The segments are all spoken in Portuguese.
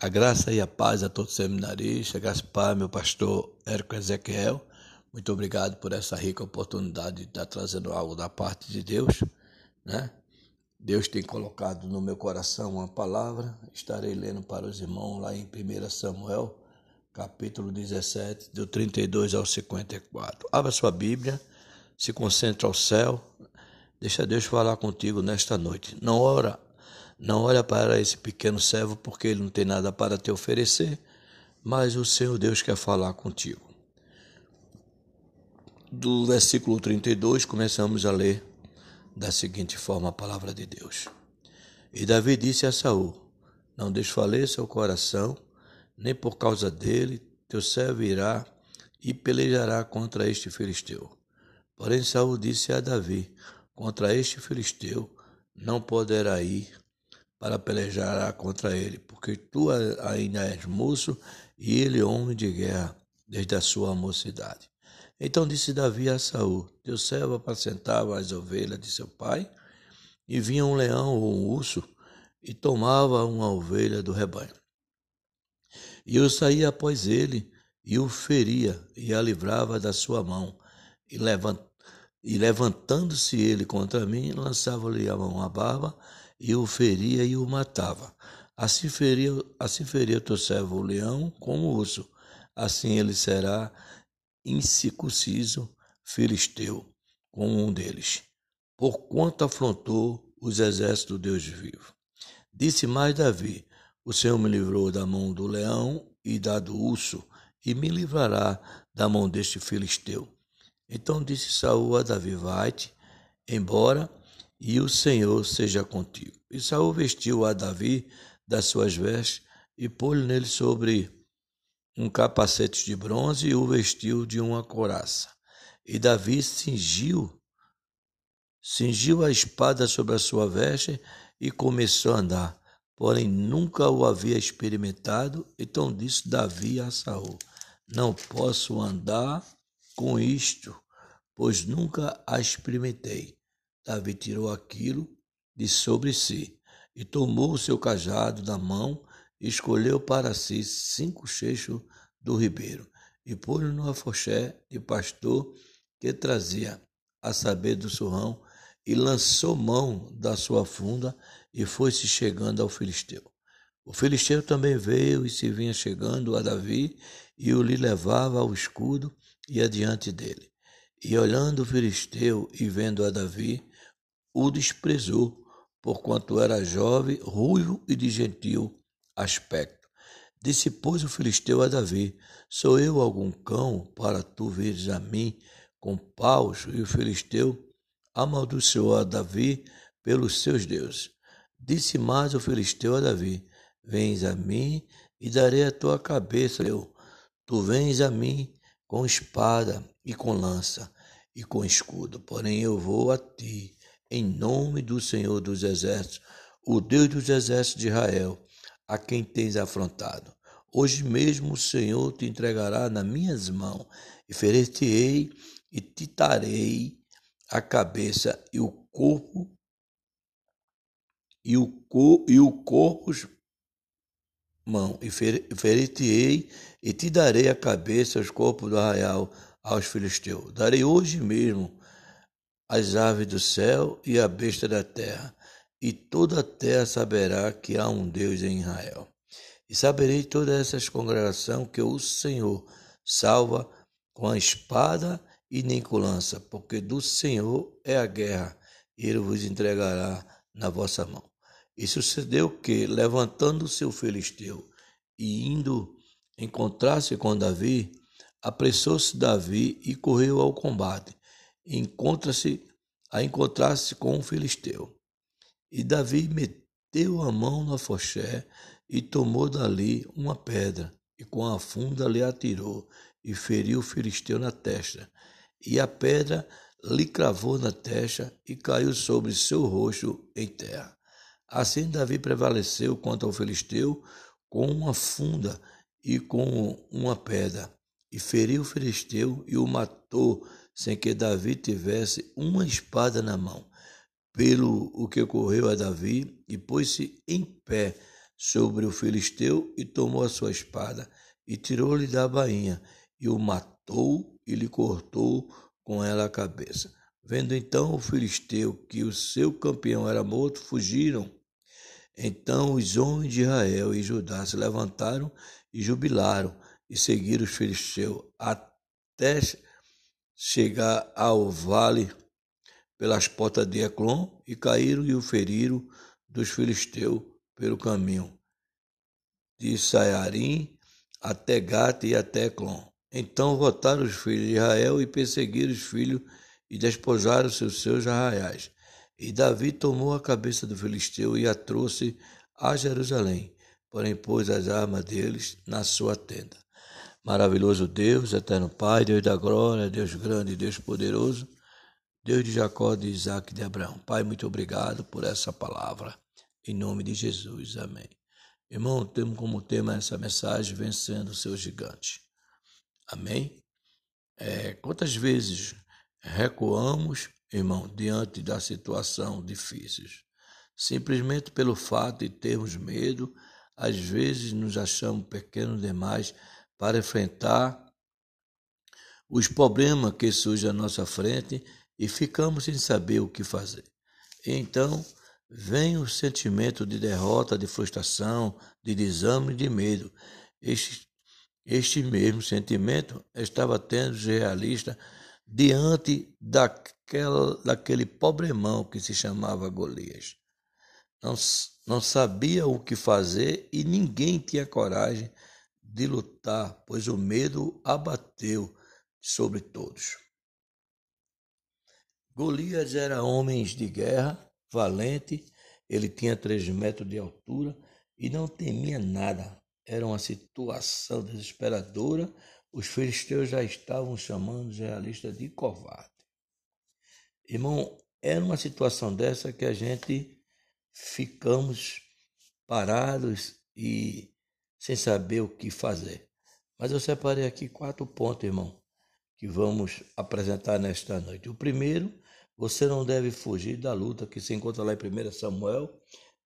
A graça e a paz a todos os seminaristas, graças Pai, meu pastor Érico Ezequiel. Muito obrigado por essa rica oportunidade de estar trazendo algo da parte de Deus, né? Deus tem colocado no meu coração uma palavra, estarei lendo para os irmãos lá em 1 Samuel, capítulo 17, do 32 ao 54. Abra sua Bíblia, se concentre ao céu, deixa Deus falar contigo nesta noite. Não ora não olha para esse pequeno servo porque ele não tem nada para te oferecer, mas o Senhor Deus quer falar contigo. Do versículo 32, começamos a ler da seguinte forma a palavra de Deus. E Davi disse a Saul: Não desfaleça o coração, nem por causa dele teu servo irá e pelejará contra este filisteu. Porém Saul disse a Davi: Contra este filisteu não poderá ir para pelejar contra ele, porque tu ainda és moço e ele homem de guerra desde a sua mocidade. Então disse Davi a Saul: Teu servo apacentava as ovelhas de seu pai, e vinha um leão ou um urso e tomava uma ovelha do rebanho. E eu saía após ele e o feria e a livrava da sua mão, e, levant, levantando-se ele contra mim, lançava-lhe a mão à barba e o feria e o matava. Assim feria, assim feria teu servo o leão como o urso, assim ele será incircunciso filisteu como um deles, porquanto afrontou os exércitos do Deus vivo. Disse mais Davi: O Senhor me livrou da mão do leão e da do urso, e me livrará da mão deste filisteu. Então disse Saul a Davi: Vai-te, embora e o Senhor seja contigo. E Saul vestiu a Davi das suas vestes e pôs nele sobre um capacete de bronze e o vestiu de uma coraça. E Davi cingiu, cingiu a espada sobre a sua veste e começou a andar. Porém, nunca o havia experimentado, então disse Davi a Saul: Não posso andar com isto, pois nunca a experimentei. Davi tirou aquilo de sobre si e tomou o seu cajado da mão e escolheu para si cinco cheixos do ribeiro e pôs-no no afoxé de pastor que trazia, a saber do surrão, e lançou mão da sua funda e foi-se chegando ao filisteu. O filisteu também veio e se vinha chegando a Davi e o lhe levava ao escudo e adiante dele. E olhando o filisteu e vendo a Davi, o desprezou, porquanto era jovem, ruivo e de gentil aspecto. Disse, pois, o filisteu a Davi: Sou eu algum cão para tu veres a mim com paus? E o filisteu amaldiçoou a Davi pelos seus deuses. Disse mais o filisteu a Davi: Vens a mim e darei a tua cabeça. Eu, tu vens a mim com espada e com lança e com escudo, porém eu vou a ti em nome do Senhor dos Exércitos, o Deus dos Exércitos de Israel, a quem tens afrontado. Hoje mesmo o Senhor te entregará nas minhas mãos, e ferir-te-ei e te tarei a cabeça e o corpo e o, e o corpo mão, e ferir-te-ei e te darei a cabeça os corpos do arraial aos filisteus. Darei hoje mesmo as aves do céu e a besta da terra, e toda a terra saberá que há um Deus em Israel. E saberei toda essa congregação que o Senhor salva com a espada e nem com lança, porque do Senhor é a guerra, e ele vos entregará na vossa mão. E sucedeu que, levantando se o filisteu e indo encontrar-se com Davi, apressou-se Davi e correu ao combate encontra-se a encontrar-se com um filisteu. E Davi meteu a mão na foché e tomou dali uma pedra, e com a funda lhe atirou e feriu o filisteu na testa. E a pedra lhe cravou na testa e caiu sobre seu rosto em terra. Assim Davi prevaleceu contra o filisteu com uma funda e com uma pedra, e feriu o filisteu e o matou sem que Davi tivesse uma espada na mão. Pelo o que ocorreu a Davi, e pôs-se em pé sobre o filisteu e tomou a sua espada e tirou-lhe da bainha e o matou e lhe cortou com ela a cabeça. Vendo então o filisteu que o seu campeão era morto, fugiram. Então os homens de Israel e Judá se levantaram e jubilaram e seguiram os filisteus até chegar ao vale pelas portas de Eclon e caíram e o feriram dos filisteus pelo caminho de Saiarim até Gate e até Eclon. Então voltaram os filhos de Israel e perseguiram os filhos e despojaram seus seus arraiais. E Davi tomou a cabeça do filisteu e a trouxe a Jerusalém, porém pôs as armas deles na sua tenda. Maravilhoso Deus, eterno Pai, Deus da glória, Deus grande, Deus poderoso, Deus de Jacó, de Isaac e de Abraão. Pai, muito obrigado por essa palavra. Em nome de Jesus. Amém. Irmão, temos como tema essa mensagem vencendo o seu gigante. Amém? É, quantas vezes recuamos, irmão, diante da situação difícil? Simplesmente pelo fato de termos medo, às vezes nos achamos pequenos demais para enfrentar os problemas que surgem à nossa frente e ficamos sem saber o que fazer. Então, vem o sentimento de derrota, de frustração, de desânimo e de medo. Este, este mesmo sentimento estava tendo os realistas diante daquela, daquele problemão que se chamava Golias. Não, não sabia o que fazer e ninguém tinha coragem lutar, pois o medo abateu sobre todos. Golias era homem de guerra, valente, ele tinha três metros de altura e não temia nada. Era uma situação desesperadora. Os filisteus já estavam chamando os realistas de covarde. Irmão, era uma situação dessa que a gente ficamos parados e sem saber o que fazer. Mas eu separei aqui quatro pontos, irmão, que vamos apresentar nesta noite. O primeiro você não deve fugir da luta que se encontra lá em 1 Samuel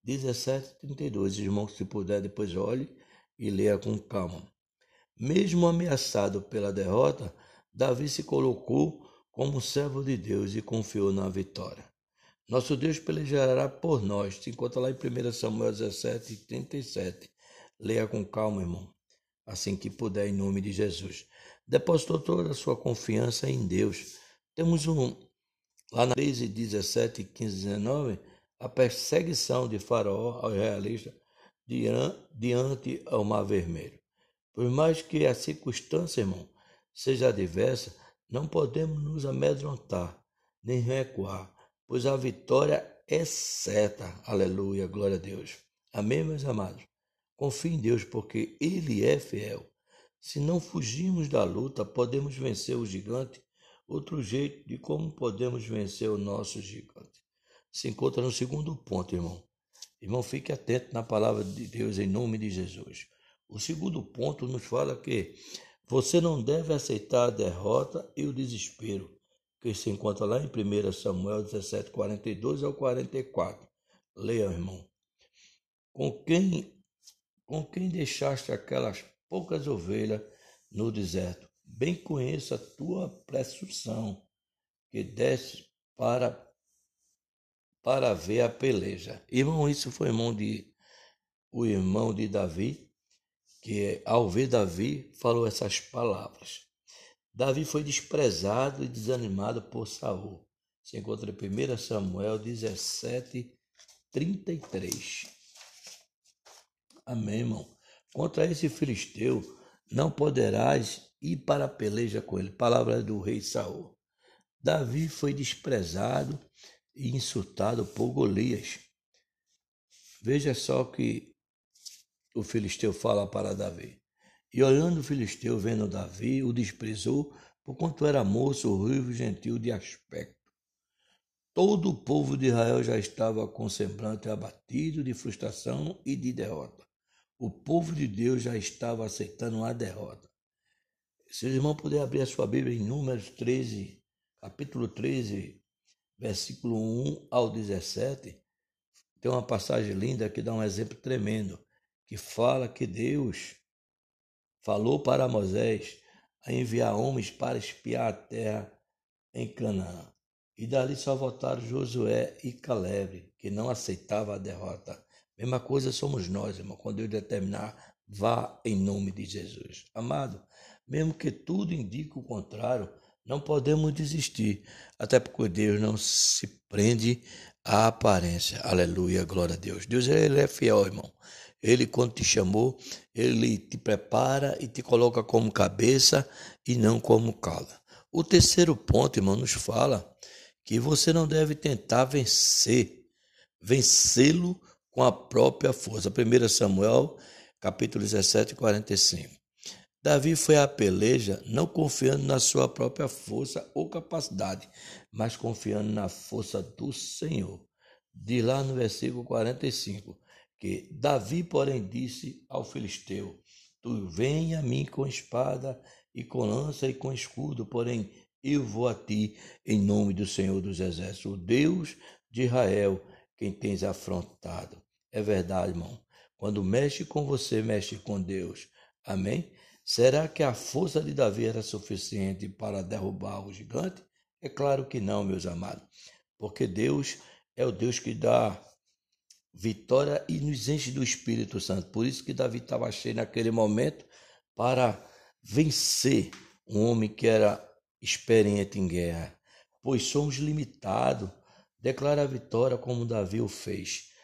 17, 32. Irmão, se puder, depois olhe e leia com calma. Mesmo ameaçado pela derrota, Davi se colocou como servo de Deus e confiou na vitória. Nosso Deus pelejará por nós. Se encontra lá em 1 Samuel 17, 37. Leia com calma, irmão, assim que puder, em nome de Jesus. Depositou toda a sua confiança em Deus. Temos um, Lá na 13, 17, 15, 19, a perseguição de Faraó aos realistas diante ao Mar Vermelho. Por mais que a circunstância, irmão, seja adversa, não podemos nos amedrontar, nem recuar, pois a vitória é certa. Aleluia, glória a Deus. Amém, meus amados? Confie em Deus, porque Ele é fiel. Se não fugirmos da luta, podemos vencer o gigante Outro jeito de como podemos vencer o nosso gigante se encontra no segundo ponto, irmão. Irmão, fique atento na palavra de Deus em nome de Jesus. O segundo ponto nos fala que você não deve aceitar a derrota e o desespero, que se encontra lá em 1 Samuel 17, 42 ao 44. Leia, irmão. Com quem, com quem deixaste aquelas poucas ovelhas no deserto? bem conheço a tua presunção, que desce para para ver a peleja. Irmão, isso foi irmão de o irmão de Davi, que ao ver Davi falou essas palavras. Davi foi desprezado e desanimado por Saul. Se encontra em 1 Samuel 17, 33. Amém, irmão. Contra esse filisteu não poderás ir para a peleja com ele. Palavra do rei Saul. Davi foi desprezado e insultado por Golias. Veja só que o filisteu fala para Davi. E olhando o filisteu, vendo Davi, o desprezou, porquanto era moço, ruivo gentil de aspecto. Todo o povo de Israel já estava com semblante abatido de frustração e de derrota. O povo de Deus já estava aceitando a derrota. Se os irmãos puderem abrir a sua Bíblia em Números 13, capítulo 13, versículo 1 ao 17, tem uma passagem linda que dá um exemplo tremendo. que fala que Deus falou para Moisés a enviar homens para espiar a terra em Canaã. E dali só voltaram Josué e Caleb, que não aceitavam a derrota. Mesma coisa somos nós, irmão. Quando Deus determinar, vá em nome de Jesus. Amado, mesmo que tudo indique o contrário, não podemos desistir, até porque Deus não se prende à aparência. Aleluia, glória a Deus. Deus ele é fiel, irmão. Ele, quando te chamou, ele te prepara e te coloca como cabeça e não como cala. O terceiro ponto, irmão, nos fala que você não deve tentar vencer, vencê-lo com a própria força. 1 Samuel, capítulo 17, 45. Davi foi à peleja não confiando na sua própria força ou capacidade, mas confiando na força do Senhor. Diz lá no versículo 45 que Davi, porém, disse ao filisteu: Tu vem a mim com espada e com lança e com escudo, porém eu vou a ti em nome do Senhor dos Exércitos, o Deus de Israel, quem tens afrontado. É verdade, irmão. Quando mexe com você, mexe com Deus. Amém? Será que a força de Davi era suficiente para derrubar o gigante? É claro que não, meus amados, porque Deus é o Deus que dá vitória e nos enche do Espírito Santo. Por isso que Davi estava cheio naquele momento para vencer um homem que era experiente em guerra. Pois somos limitados. Declara a vitória como Davi o fez.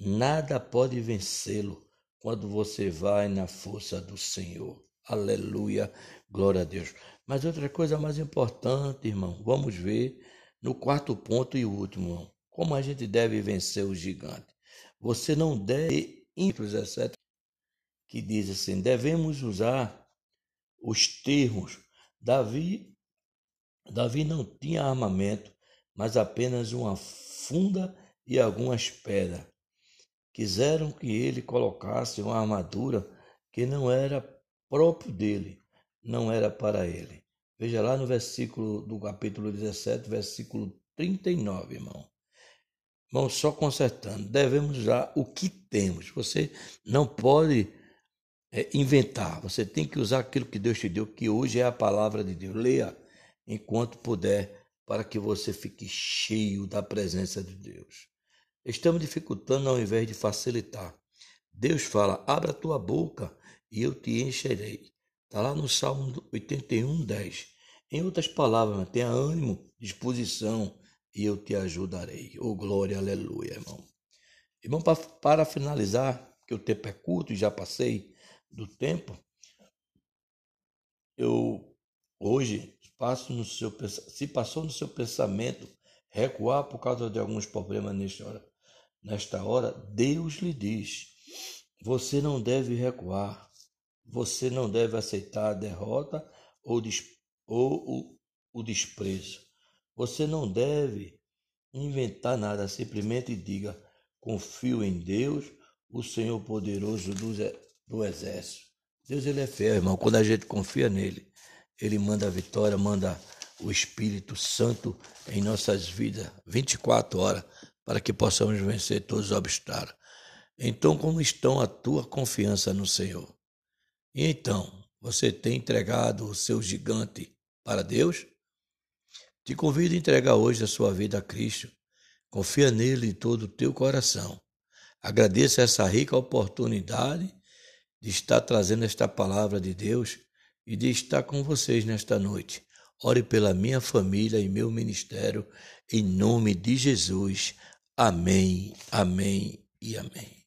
Nada pode vencê-lo quando você vai na força do Senhor. Aleluia, glória a Deus. Mas outra coisa mais importante, irmão, vamos ver no quarto ponto e último, irmão, como a gente deve vencer o gigante. Você não deve, etc., que diz assim, devemos usar os termos. Davi, Davi não tinha armamento, mas apenas uma funda e algumas pedras. Quiseram que ele colocasse uma armadura que não era próprio dele, não era para ele. Veja lá no versículo do capítulo 17, versículo 39, irmão. Irmão, só consertando, devemos usar o que temos. Você não pode é, inventar, você tem que usar aquilo que Deus te deu, que hoje é a palavra de Deus. Leia enquanto puder, para que você fique cheio da presença de Deus. Estamos dificultando ao invés de facilitar. Deus fala: abra tua boca e eu te encherei. Está lá no Salmo 81, 10. Em outras palavras, tenha ânimo, disposição, e eu te ajudarei. Oh, glória, aleluia, irmão. Irmão, para, para finalizar, que o tempo é curto e já passei do tempo, eu hoje passo no seu se passou no seu pensamento recuar por causa de alguns problemas nesta hora, nesta hora, Deus lhe diz: você não deve recuar. Você não deve aceitar a derrota ou, ou o, o desprezo. Você não deve inventar nada, simplesmente diga: confio em Deus, o Senhor poderoso do, do exército. Deus ele é fiel, irmão. Quando a gente confia nele, ele manda a vitória, manda o Espírito Santo em nossas vidas 24 horas para que possamos vencer todos os obstáculos. Então, como estão a tua confiança no Senhor? E então, você tem entregado o seu gigante para Deus? Te convido a entregar hoje a sua vida a Cristo. Confia nele de todo o teu coração. Agradeça essa rica oportunidade de estar trazendo esta palavra de Deus e de estar com vocês nesta noite. Ore pela minha família e meu ministério, em nome de Jesus. Amém, amém e amém.